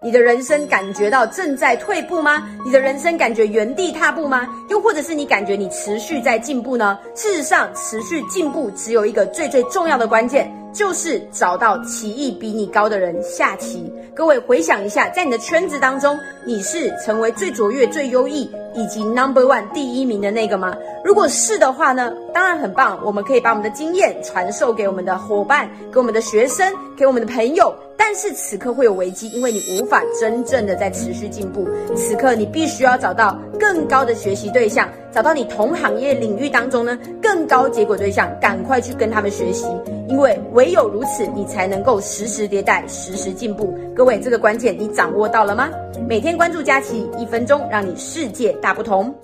你的人生感觉到正在退步吗？你的人生感觉原地踏步吗？又或者是你感觉你持续在进步呢？事实上，持续进步只有一个最最重要的关键，就是找到棋艺比你高的人下棋。各位回想一下，在你的圈子当中，你是成为最卓越、最优异以及 number one 第一名的那个吗？如果是的话呢，当然很棒，我们可以把我们的经验传授给我们的伙伴、给我们的学生、给我们的朋友。但是此刻会有危机，因为你无法真正的在持续进步。此刻你必须要找到更高的学习对象，找到你同行业领域当中呢更高结果对象，赶快去跟他们学习，因为唯有如此，你才能够实时迭代、实时进步。各位，这个关键你掌握到了吗？每天关注佳琪，一分钟让你世界大不同。